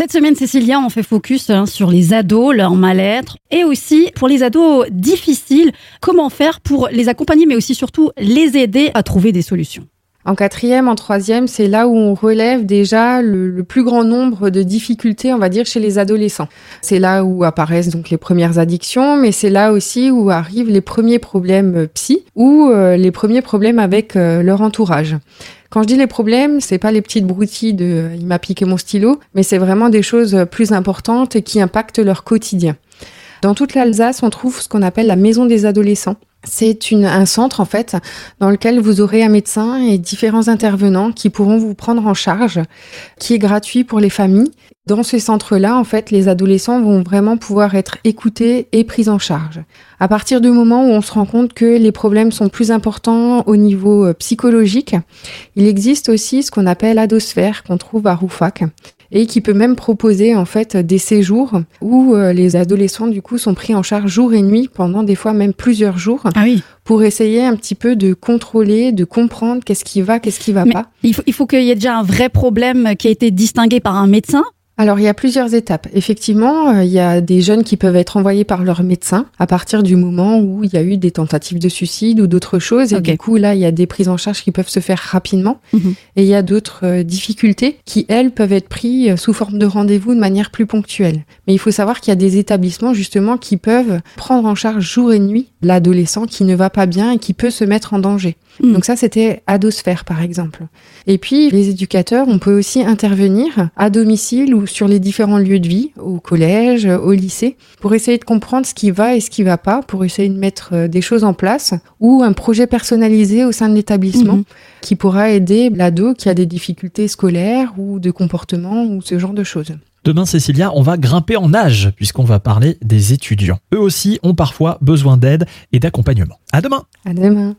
Cette semaine, Cécilia, on fait focus hein, sur les ados, leur mal-être, et aussi pour les ados difficiles, comment faire pour les accompagner, mais aussi surtout les aider à trouver des solutions. En quatrième, en troisième, c'est là où on relève déjà le, plus grand nombre de difficultés, on va dire, chez les adolescents. C'est là où apparaissent donc les premières addictions, mais c'est là aussi où arrivent les premiers problèmes psy ou euh, les premiers problèmes avec euh, leur entourage. Quand je dis les problèmes, c'est pas les petites broutilles de il m'a piqué mon stylo, mais c'est vraiment des choses plus importantes et qui impactent leur quotidien. Dans toute l'Alsace, on trouve ce qu'on appelle la maison des adolescents. C'est un centre en fait dans lequel vous aurez un médecin et différents intervenants qui pourront vous prendre en charge, qui est gratuit pour les familles. Dans ce centre-là, en fait, les adolescents vont vraiment pouvoir être écoutés et pris en charge. À partir du moment où on se rend compte que les problèmes sont plus importants au niveau euh, psychologique, il existe aussi ce qu'on appelle Adosphère qu'on trouve à Roufac et qui peut même proposer en fait des séjours où euh, les adolescents du coup sont pris en charge jour et nuit pendant des fois même plusieurs jours ah oui. pour essayer un petit peu de contrôler, de comprendre qu'est-ce qui va, qu'est-ce qui va pas. Il faut, il faut qu'il y ait déjà un vrai problème qui a été distingué par un médecin alors il y a plusieurs étapes. Effectivement, euh, il y a des jeunes qui peuvent être envoyés par leur médecin à partir du moment où il y a eu des tentatives de suicide ou d'autres choses. Et du coup, là, il y a des prises en charge qui peuvent se faire rapidement. Mhm. Et il y a d'autres euh, difficultés qui, elles, peuvent être prises euh, sous forme de rendez-vous de manière plus ponctuelle. Mais il faut savoir qu'il y a des établissements justement qui peuvent prendre en charge jour et nuit l'adolescent qui ne va pas bien et qui peut se mettre en danger. Mhm. Donc ça, c'était Adosphère, par exemple. Et puis, les éducateurs, on peut aussi intervenir à domicile ou sur les différents lieux de vie, au collège, au lycée, pour essayer de comprendre ce qui va et ce qui va pas, pour essayer de mettre euh, des choses en place, ou un projet personnalisé au sein de l'établissement mhm. qui pourra aider l'ado qui a des difficultés scolaires ou de comportement ou ce genre de choses. Demain, Cécilia, on va grimper en âge puisqu'on va parler des étudiants. Eux aussi ont parfois besoin d'aide et d'accompagnement. À demain. À demain.